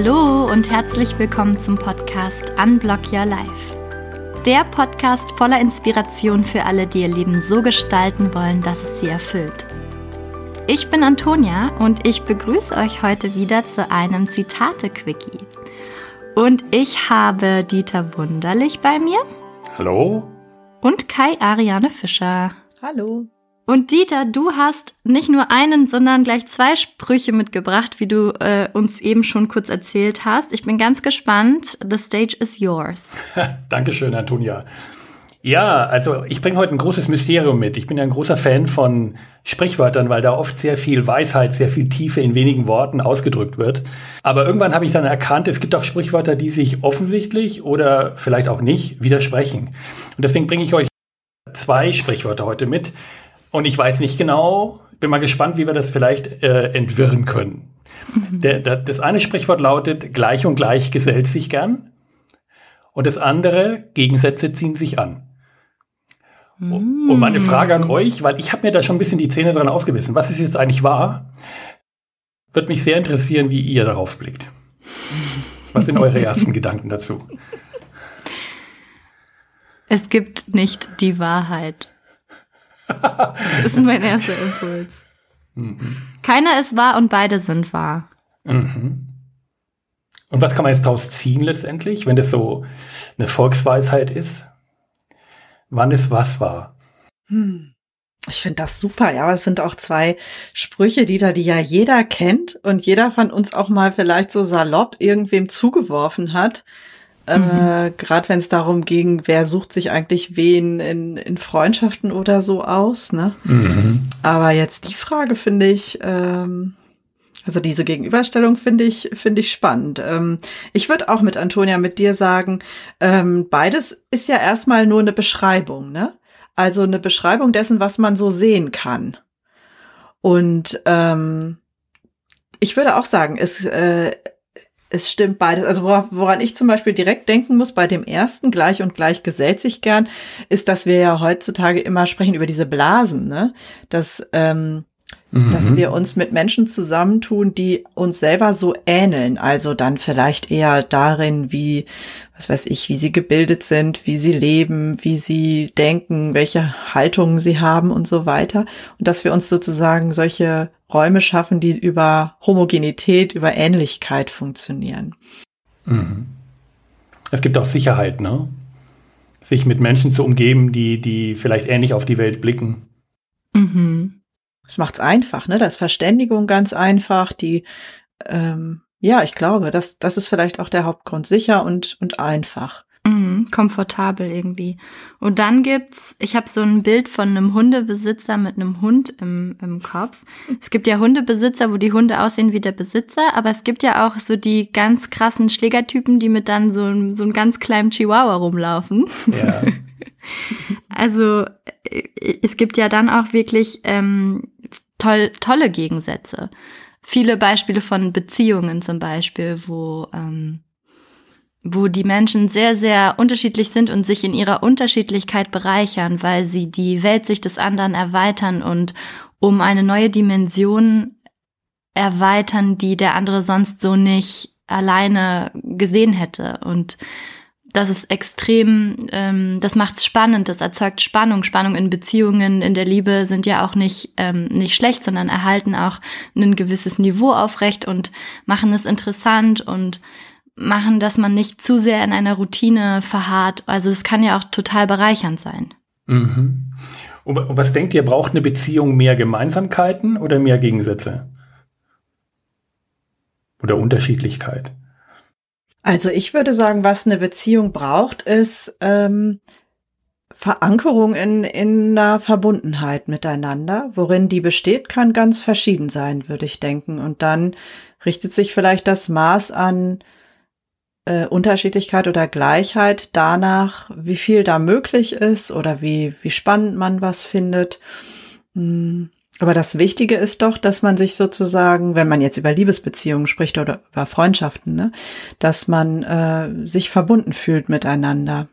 Hallo und herzlich willkommen zum Podcast Unblock Your Life. Der Podcast voller Inspiration für alle, die ihr Leben so gestalten wollen, dass es sie erfüllt. Ich bin Antonia und ich begrüße euch heute wieder zu einem Zitate-Quickie. Und ich habe Dieter Wunderlich bei mir. Hallo. Und Kai Ariane Fischer. Hallo. Und Dieter, du hast nicht nur einen, sondern gleich zwei Sprüche mitgebracht, wie du äh, uns eben schon kurz erzählt hast. Ich bin ganz gespannt. The stage is yours. Dankeschön, Antonia. Ja, also ich bringe heute ein großes Mysterium mit. Ich bin ja ein großer Fan von Sprichwörtern, weil da oft sehr viel Weisheit, sehr viel Tiefe in wenigen Worten ausgedrückt wird. Aber irgendwann habe ich dann erkannt, es gibt auch Sprichwörter, die sich offensichtlich oder vielleicht auch nicht widersprechen. Und deswegen bringe ich euch zwei Sprichwörter heute mit, und ich weiß nicht genau, bin mal gespannt, wie wir das vielleicht äh, entwirren können. Mhm. Der, der, das eine Sprichwort lautet, gleich und gleich gesellt sich gern. Und das andere, Gegensätze ziehen sich an. Mm. Und meine Frage an euch, weil ich habe mir da schon ein bisschen die Zähne dran ausgebissen, was ist jetzt eigentlich wahr? Wird mich sehr interessieren, wie ihr darauf blickt. Was sind eure ersten Gedanken dazu? Es gibt nicht die Wahrheit. das ist mein erster Impuls. Mhm. Keiner ist wahr und beide sind wahr. Mhm. Und was kann man jetzt daraus ziehen letztendlich, wenn das so eine Volksweisheit ist? Wann ist was wahr? Hm. Ich finde das super, ja. Aber es sind auch zwei Sprüche, die da, die ja jeder kennt und jeder von uns auch mal vielleicht so salopp irgendwem zugeworfen hat. Mhm. Äh, Gerade wenn es darum ging, wer sucht sich eigentlich wen in, in Freundschaften oder so aus. Ne? Mhm. Aber jetzt die Frage finde ich, ähm, also diese Gegenüberstellung finde ich, finde ich spannend. Ähm, ich würde auch mit Antonia, mit dir sagen, ähm, beides ist ja erstmal nur eine Beschreibung, ne? Also eine Beschreibung dessen, was man so sehen kann. Und ähm, ich würde auch sagen, es, äh, es stimmt beides. Also woran ich zum Beispiel direkt denken muss bei dem ersten, gleich und gleich gesellt sich gern, ist, dass wir ja heutzutage immer sprechen über diese Blasen, ne? Dass, ähm, mhm. dass wir uns mit Menschen zusammentun, die uns selber so ähneln. Also dann vielleicht eher darin, wie, was weiß ich, wie sie gebildet sind, wie sie leben, wie sie denken, welche Haltungen sie haben und so weiter. Und dass wir uns sozusagen solche Räume schaffen, die über Homogenität, über Ähnlichkeit funktionieren. Mhm. Es gibt auch Sicherheit, ne? Sich mit Menschen zu umgeben, die, die vielleicht ähnlich auf die Welt blicken. Mhm. Das macht's einfach, ne? Da ist Verständigung ganz einfach, die ähm, ja, ich glaube, das, das ist vielleicht auch der Hauptgrund. Sicher und, und einfach. Mhm, komfortabel irgendwie. Und dann gibt's, ich habe so ein Bild von einem Hundebesitzer mit einem Hund im, im Kopf. Es gibt ja Hundebesitzer, wo die Hunde aussehen wie der Besitzer, aber es gibt ja auch so die ganz krassen Schlägertypen, die mit dann so, so einem ganz kleinen Chihuahua rumlaufen. Ja. also äh, es gibt ja dann auch wirklich ähm, toll, tolle Gegensätze. Viele Beispiele von Beziehungen zum Beispiel, wo ähm, wo die Menschen sehr, sehr unterschiedlich sind und sich in ihrer Unterschiedlichkeit bereichern, weil sie die Weltsicht des anderen erweitern und um eine neue Dimension erweitern, die der andere sonst so nicht alleine gesehen hätte. Und das ist extrem, ähm, das macht's spannend, das erzeugt Spannung. Spannung in Beziehungen, in der Liebe sind ja auch nicht, ähm, nicht schlecht, sondern erhalten auch ein gewisses Niveau aufrecht und machen es interessant und machen, dass man nicht zu sehr in einer Routine verharrt. Also es kann ja auch total bereichernd sein. Mhm. Und was denkt ihr, braucht eine Beziehung mehr Gemeinsamkeiten oder mehr Gegensätze? Oder Unterschiedlichkeit? Also ich würde sagen, was eine Beziehung braucht, ist ähm, Verankerung in, in einer Verbundenheit miteinander. Worin die besteht, kann ganz verschieden sein, würde ich denken. Und dann richtet sich vielleicht das Maß an äh, Unterschiedlichkeit oder Gleichheit danach, wie viel da möglich ist oder wie, wie spannend man was findet. Hm. Aber das Wichtige ist doch, dass man sich sozusagen, wenn man jetzt über Liebesbeziehungen spricht oder über Freundschaften, ne, dass man äh, sich verbunden fühlt miteinander.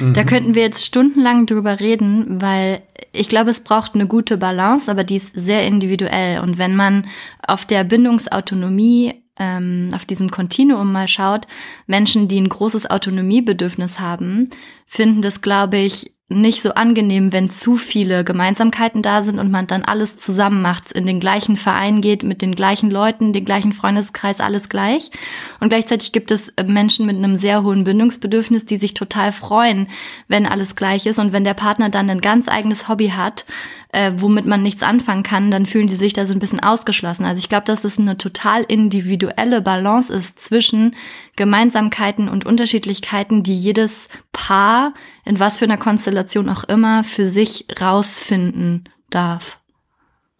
Da mhm. könnten wir jetzt stundenlang drüber reden, weil ich glaube, es braucht eine gute Balance, aber die ist sehr individuell. Und wenn man auf der Bindungsautonomie ähm, auf diesem Kontinuum mal schaut, Menschen, die ein großes Autonomiebedürfnis haben, finden das, glaube ich, nicht so angenehm, wenn zu viele Gemeinsamkeiten da sind und man dann alles zusammen macht, in den gleichen Verein geht, mit den gleichen Leuten, den gleichen Freundeskreis, alles gleich. Und gleichzeitig gibt es äh, Menschen mit einem sehr hohen Bindungsbedürfnis, die sich total freuen, wenn alles gleich ist und wenn der Partner dann ein ganz eigenes Hobby hat, äh, womit man nichts anfangen kann, dann fühlen die sich da so ein bisschen ausgeschlossen. Also ich glaube, dass es eine total individuelle Balance ist zwischen Gemeinsamkeiten und Unterschiedlichkeiten, die jedes Paar in was für einer Konstellation auch immer für sich rausfinden darf.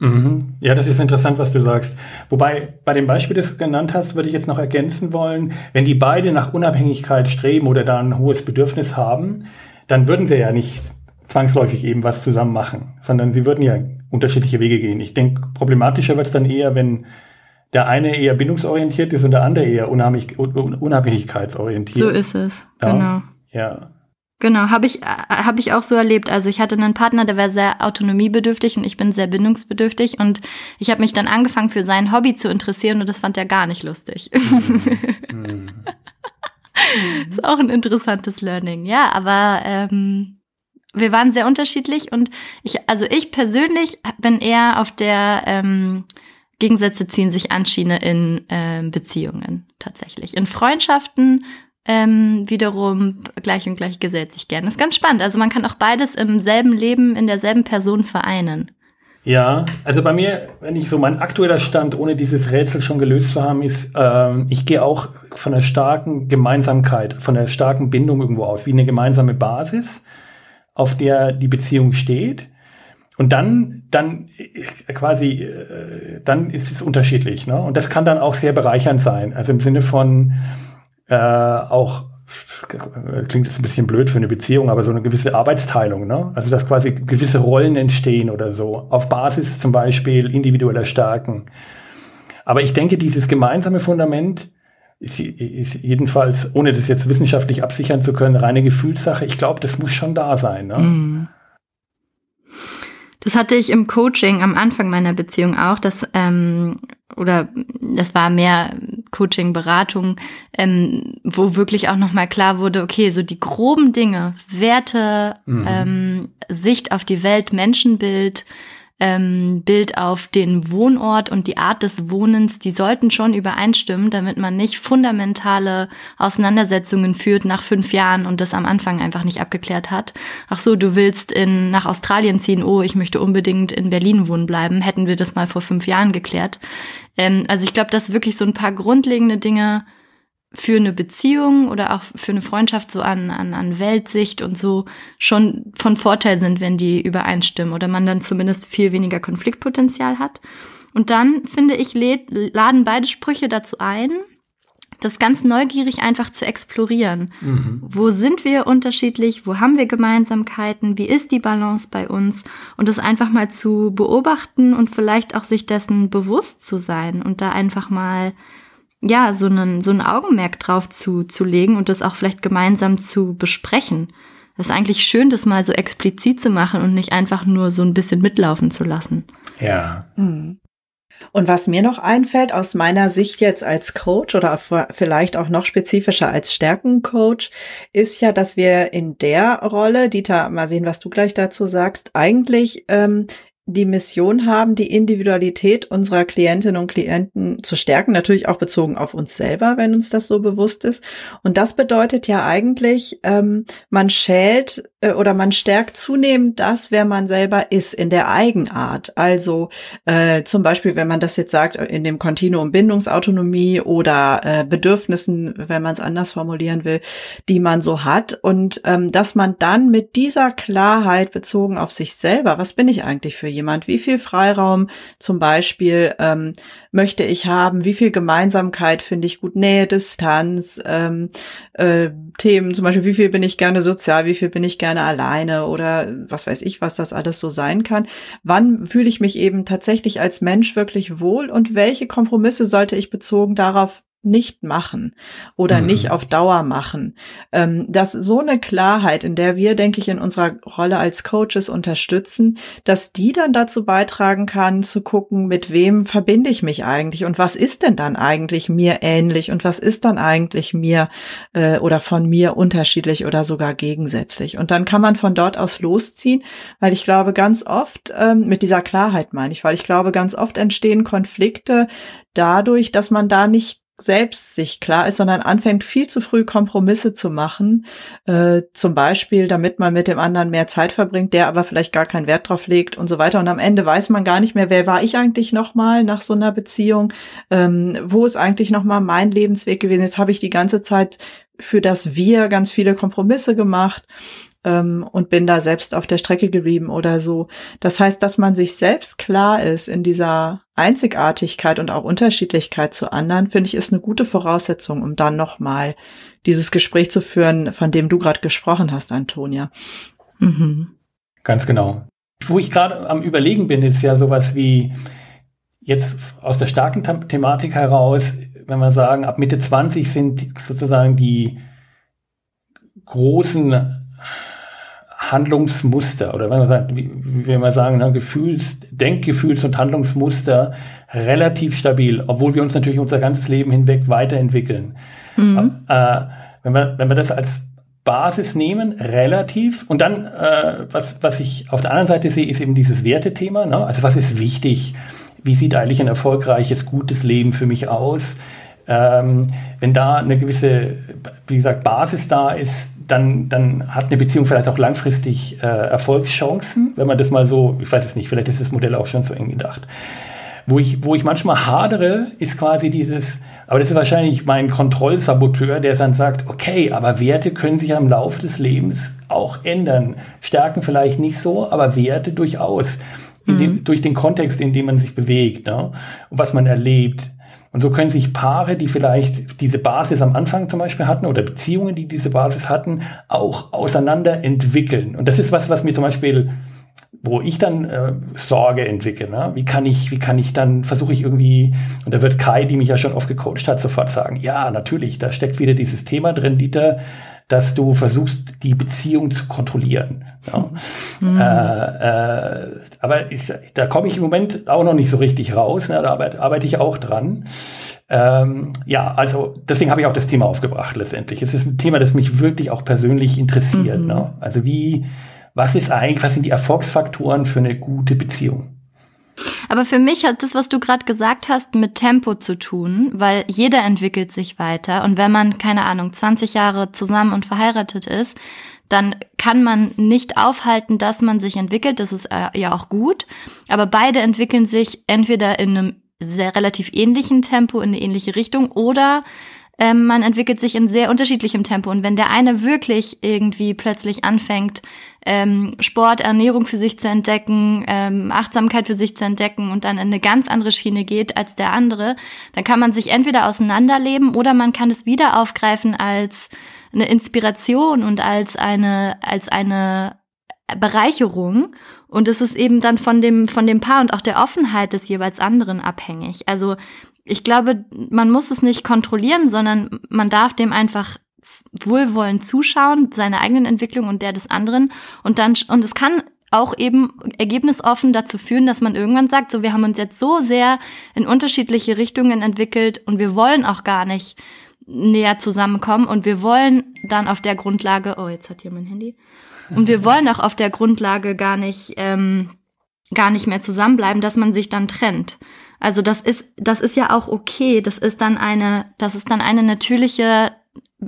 Mhm. Ja, das ist interessant, was du sagst. Wobei bei dem Beispiel, das du genannt hast, würde ich jetzt noch ergänzen wollen, wenn die beide nach Unabhängigkeit streben oder da ein hohes Bedürfnis haben, dann würden sie ja nicht zwangsläufig eben was zusammen machen, sondern sie würden ja unterschiedliche Wege gehen. Ich denke, problematischer wird es dann eher, wenn der eine eher bindungsorientiert ist und der andere eher unabhängig, unabhängigkeitsorientiert. So ist es, ja, genau. Ja. Genau, habe ich, hab ich auch so erlebt. Also ich hatte einen Partner, der war sehr autonomiebedürftig und ich bin sehr bindungsbedürftig und ich habe mich dann angefangen für sein Hobby zu interessieren und das fand er gar nicht lustig. Mhm. ist auch ein interessantes Learning, ja, aber ähm, wir waren sehr unterschiedlich und ich, also ich persönlich bin eher auf der ähm, Gegensätze ziehen sich an Schiene in ähm, Beziehungen tatsächlich. In Freundschaften ähm, wiederum gleich und gleich gesellt sich gern. Das ist ganz spannend. Also man kann auch beides im selben Leben, in derselben Person vereinen. Ja, also bei mir, wenn ich so mein aktueller Stand, ohne dieses Rätsel schon gelöst zu haben, ist, ähm, ich gehe auch von der starken Gemeinsamkeit, von der starken Bindung irgendwo aus, wie eine gemeinsame Basis auf der die Beziehung steht. Und dann, dann äh, quasi, äh, dann ist es unterschiedlich. Ne? Und das kann dann auch sehr bereichernd sein. Also im Sinne von äh, auch, klingt jetzt ein bisschen blöd für eine Beziehung, aber so eine gewisse Arbeitsteilung. Ne? Also dass quasi gewisse Rollen entstehen oder so, auf Basis zum Beispiel individueller Stärken. Aber ich denke, dieses gemeinsame Fundament ist, ist jedenfalls, ohne das jetzt wissenschaftlich absichern zu können, reine Gefühlssache. Ich glaube, das muss schon da sein. Ne? Mm. Das hatte ich im Coaching am Anfang meiner Beziehung auch, dass ähm, oder das war mehr Coaching, Beratung, ähm, wo wirklich auch nochmal klar wurde, okay, so die groben Dinge, Werte, mhm. ähm, Sicht auf die Welt, Menschenbild, ähm, Bild auf den Wohnort und die Art des Wohnens, die sollten schon übereinstimmen, damit man nicht fundamentale Auseinandersetzungen führt nach fünf Jahren und das am Anfang einfach nicht abgeklärt hat. Ach so, du willst in, nach Australien ziehen, oh, ich möchte unbedingt in Berlin wohnen bleiben. Hätten wir das mal vor fünf Jahren geklärt. Ähm, also ich glaube, dass wirklich so ein paar grundlegende Dinge für eine Beziehung oder auch für eine Freundschaft so an, an, an Weltsicht und so schon von Vorteil sind, wenn die übereinstimmen oder man dann zumindest viel weniger Konfliktpotenzial hat. Und dann, finde ich, läd, laden beide Sprüche dazu ein, das ganz neugierig einfach zu explorieren. Mhm. Wo sind wir unterschiedlich? Wo haben wir Gemeinsamkeiten? Wie ist die Balance bei uns? Und das einfach mal zu beobachten und vielleicht auch sich dessen bewusst zu sein und da einfach mal ja, so einen, so ein Augenmerk drauf zu, zu legen und das auch vielleicht gemeinsam zu besprechen. Das ist eigentlich schön, das mal so explizit zu machen und nicht einfach nur so ein bisschen mitlaufen zu lassen. Ja. Hm. Und was mir noch einfällt aus meiner Sicht jetzt als Coach oder vielleicht auch noch spezifischer als Stärkencoach, ist ja, dass wir in der Rolle, Dieter, mal sehen, was du gleich dazu sagst, eigentlich ähm, die Mission haben, die Individualität unserer Klientinnen und Klienten zu stärken, natürlich auch bezogen auf uns selber, wenn uns das so bewusst ist. Und das bedeutet ja eigentlich, ähm, man schält oder man stärkt zunehmend das, wer man selber ist in der Eigenart. Also äh, zum Beispiel, wenn man das jetzt sagt, in dem Kontinuum Bindungsautonomie oder äh, Bedürfnissen, wenn man es anders formulieren will, die man so hat. Und ähm, dass man dann mit dieser Klarheit bezogen auf sich selber, was bin ich eigentlich für jemand? Wie viel Freiraum zum Beispiel ähm, möchte ich haben? Wie viel Gemeinsamkeit finde ich gut? Nähe, Distanz, ähm, äh, Themen, zum Beispiel, wie viel bin ich gerne sozial, wie viel bin ich gerne alleine oder was weiß ich, was das alles so sein kann. Wann fühle ich mich eben tatsächlich als Mensch wirklich wohl und welche Kompromisse sollte ich bezogen darauf nicht machen oder mhm. nicht auf Dauer machen. Ähm, dass so eine Klarheit, in der wir, denke ich, in unserer Rolle als Coaches unterstützen, dass die dann dazu beitragen kann, zu gucken, mit wem verbinde ich mich eigentlich und was ist denn dann eigentlich mir ähnlich und was ist dann eigentlich mir äh, oder von mir unterschiedlich oder sogar gegensätzlich. Und dann kann man von dort aus losziehen, weil ich glaube, ganz oft, ähm, mit dieser Klarheit meine ich, weil ich glaube, ganz oft entstehen Konflikte dadurch, dass man da nicht selbst sich klar ist, sondern anfängt viel zu früh Kompromisse zu machen, äh, zum Beispiel, damit man mit dem anderen mehr Zeit verbringt, der aber vielleicht gar keinen Wert drauf legt und so weiter. Und am Ende weiß man gar nicht mehr, wer war ich eigentlich nochmal nach so einer Beziehung, ähm, wo ist eigentlich nochmal mein Lebensweg gewesen. Jetzt habe ich die ganze Zeit für das Wir ganz viele Kompromisse gemacht ähm, und bin da selbst auf der Strecke geblieben oder so. Das heißt, dass man sich selbst klar ist in dieser Einzigartigkeit und auch Unterschiedlichkeit zu anderen, finde ich, ist eine gute Voraussetzung, um dann nochmal dieses Gespräch zu führen, von dem du gerade gesprochen hast, Antonia. Mhm. Ganz genau. Wo ich gerade am Überlegen bin, ist ja sowas wie jetzt aus der starken Thematik heraus, wenn wir sagen, ab Mitte 20 sind sozusagen die großen Handlungsmuster oder wenn man sagt, wie, wie wir sagen, ne, Gefühls, Denkgefühls- und Handlungsmuster relativ stabil, obwohl wir uns natürlich unser ganzes Leben hinweg weiterentwickeln. Mhm. Äh, wenn, wir, wenn wir das als Basis nehmen, relativ, und dann, äh, was, was ich auf der anderen Seite sehe, ist eben dieses Wertethema. Ne? Also was ist wichtig? Wie sieht eigentlich ein erfolgreiches, gutes Leben für mich aus? Ähm, wenn da eine gewisse, wie gesagt, Basis da ist, dann, dann hat eine Beziehung vielleicht auch langfristig äh, Erfolgschancen, wenn man das mal so, ich weiß es nicht, vielleicht ist das Modell auch schon so eng gedacht. Wo ich, wo ich manchmal hadere, ist quasi dieses, aber das ist wahrscheinlich mein Kontrollsaboteur, der dann sagt, okay, aber Werte können sich im Laufe des Lebens auch ändern. Stärken vielleicht nicht so, aber Werte durchaus. Mhm. Dem, durch den Kontext, in dem man sich bewegt ne? was man erlebt. Und so können sich Paare, die vielleicht diese Basis am Anfang zum Beispiel hatten oder Beziehungen, die diese Basis hatten, auch auseinander entwickeln. Und das ist was, was mir zum Beispiel, wo ich dann äh, Sorge entwickle. Ne? Wie kann ich, wie kann ich dann, versuche ich irgendwie, und da wird Kai, die mich ja schon oft gecoacht hat, sofort sagen, ja, natürlich, da steckt wieder dieses Thema drin, Dieter, dass du versuchst, die Beziehung zu kontrollieren. Ja. Mhm. Äh, äh, aber ich, da komme ich im Moment auch noch nicht so richtig raus. Ne? Da arbeite, arbeite ich auch dran. Ähm, ja, also deswegen habe ich auch das Thema aufgebracht letztendlich. Es ist ein Thema, das mich wirklich auch persönlich interessiert. Mhm. Ne? Also wie, was ist eigentlich, was sind die Erfolgsfaktoren für eine gute Beziehung? Aber für mich hat das, was du gerade gesagt hast, mit Tempo zu tun, weil jeder entwickelt sich weiter. Und wenn man, keine Ahnung, 20 Jahre zusammen und verheiratet ist, dann kann man nicht aufhalten, dass man sich entwickelt. Das ist äh, ja auch gut. Aber beide entwickeln sich entweder in einem sehr relativ ähnlichen Tempo in eine ähnliche Richtung oder ähm, man entwickelt sich in sehr unterschiedlichem Tempo. Und wenn der eine wirklich irgendwie plötzlich anfängt, ähm, Sport, Ernährung für sich zu entdecken, ähm, Achtsamkeit für sich zu entdecken und dann in eine ganz andere Schiene geht als der andere, dann kann man sich entweder auseinanderleben oder man kann es wieder aufgreifen als eine Inspiration und als eine, als eine Bereicherung. Und es ist eben dann von dem, von dem Paar und auch der Offenheit des jeweils anderen abhängig. Also ich glaube, man muss es nicht kontrollieren, sondern man darf dem einfach wohlwollend zuschauen, seine eigenen Entwicklung und der des anderen. Und dann, und es kann auch eben ergebnisoffen dazu führen, dass man irgendwann sagt, so, wir haben uns jetzt so sehr in unterschiedliche Richtungen entwickelt und wir wollen auch gar nicht näher zusammenkommen und wir wollen dann auf der Grundlage, oh, jetzt hat hier mein Handy, und wir wollen auch auf der Grundlage gar nicht, ähm, gar nicht mehr zusammenbleiben, dass man sich dann trennt. Also das ist, das ist ja auch okay. Das ist dann eine, das ist dann eine natürliche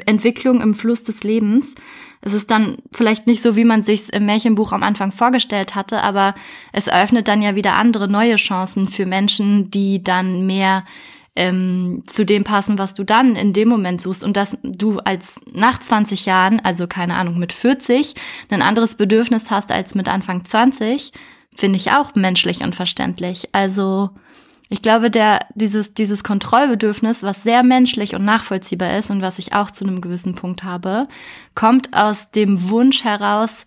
Entwicklung im Fluss des Lebens. Es ist dann vielleicht nicht so, wie man sich im Märchenbuch am Anfang vorgestellt hatte, aber es eröffnet dann ja wieder andere neue Chancen für Menschen, die dann mehr ähm, zu dem passen, was du dann in dem Moment suchst und dass du als nach 20 Jahren, also keine Ahnung, mit 40 ein anderes Bedürfnis hast als mit Anfang 20, finde ich auch menschlich und verständlich. Also ich glaube, der, dieses, dieses Kontrollbedürfnis, was sehr menschlich und nachvollziehbar ist und was ich auch zu einem gewissen Punkt habe, kommt aus dem Wunsch heraus,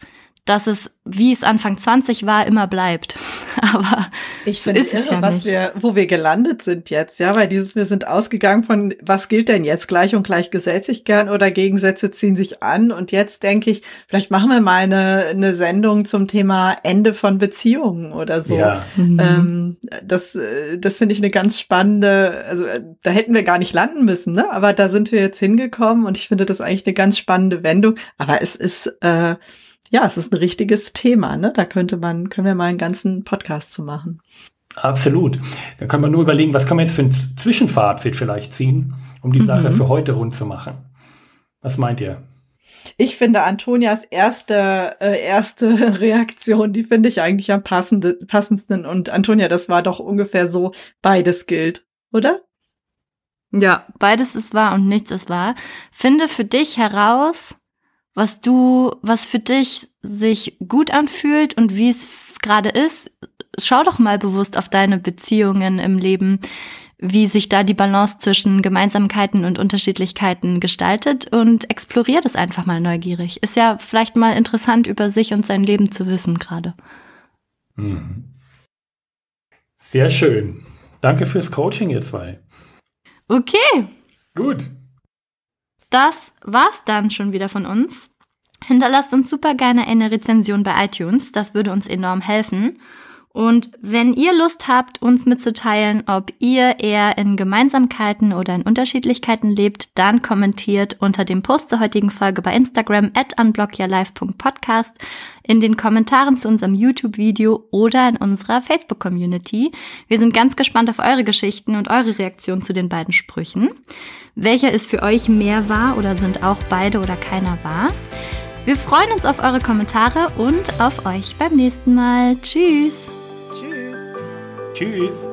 dass es, wie es Anfang 20 war, immer bleibt. Aber ich finde es irre, ja was wir, wo wir gelandet sind jetzt, ja, weil dieses, wir sind ausgegangen von, was gilt denn jetzt? Gleich und gleich gesellt sich gern oder Gegensätze ziehen sich an. Und jetzt denke ich, vielleicht machen wir mal eine, eine Sendung zum Thema Ende von Beziehungen oder so. Ja. Mhm. Ähm, das, das finde ich eine ganz spannende, also da hätten wir gar nicht landen müssen, ne? Aber da sind wir jetzt hingekommen und ich finde das eigentlich eine ganz spannende Wendung. Aber es ist, äh, ja, es ist ein richtiges Thema, ne? Da könnte man, können wir mal einen ganzen Podcast zu machen. Absolut. Da kann man nur überlegen, was kann man jetzt für ein Zwischenfazit vielleicht ziehen, um die mhm. Sache für heute rund zu machen. Was meint ihr? Ich finde Antonias erste, äh, erste Reaktion, die finde ich eigentlich am passende, passendsten. Und Antonia, das war doch ungefähr so, beides gilt, oder? Ja, beides ist wahr und nichts ist wahr. Finde für dich heraus, was du, was für dich sich gut anfühlt und wie es gerade ist. Schau doch mal bewusst auf deine Beziehungen im Leben, wie sich da die Balance zwischen Gemeinsamkeiten und Unterschiedlichkeiten gestaltet und explorier das einfach mal neugierig. Ist ja vielleicht mal interessant, über sich und sein Leben zu wissen gerade. Mhm. Sehr schön. Danke fürs Coaching, ihr zwei. Okay. Gut. Das war's dann schon wieder von uns. Hinterlasst uns super gerne eine Rezension bei iTunes, das würde uns enorm helfen. Und wenn ihr Lust habt, uns mitzuteilen, ob ihr eher in Gemeinsamkeiten oder in Unterschiedlichkeiten lebt, dann kommentiert unter dem Post zur heutigen Folge bei Instagram at unblockyourlife.podcast, in den Kommentaren zu unserem YouTube-Video oder in unserer Facebook-Community. Wir sind ganz gespannt auf eure Geschichten und eure Reaktion zu den beiden Sprüchen. Welcher ist für euch mehr wahr oder sind auch beide oder keiner wahr? Wir freuen uns auf eure Kommentare und auf euch beim nächsten Mal. Tschüss! Tschüss.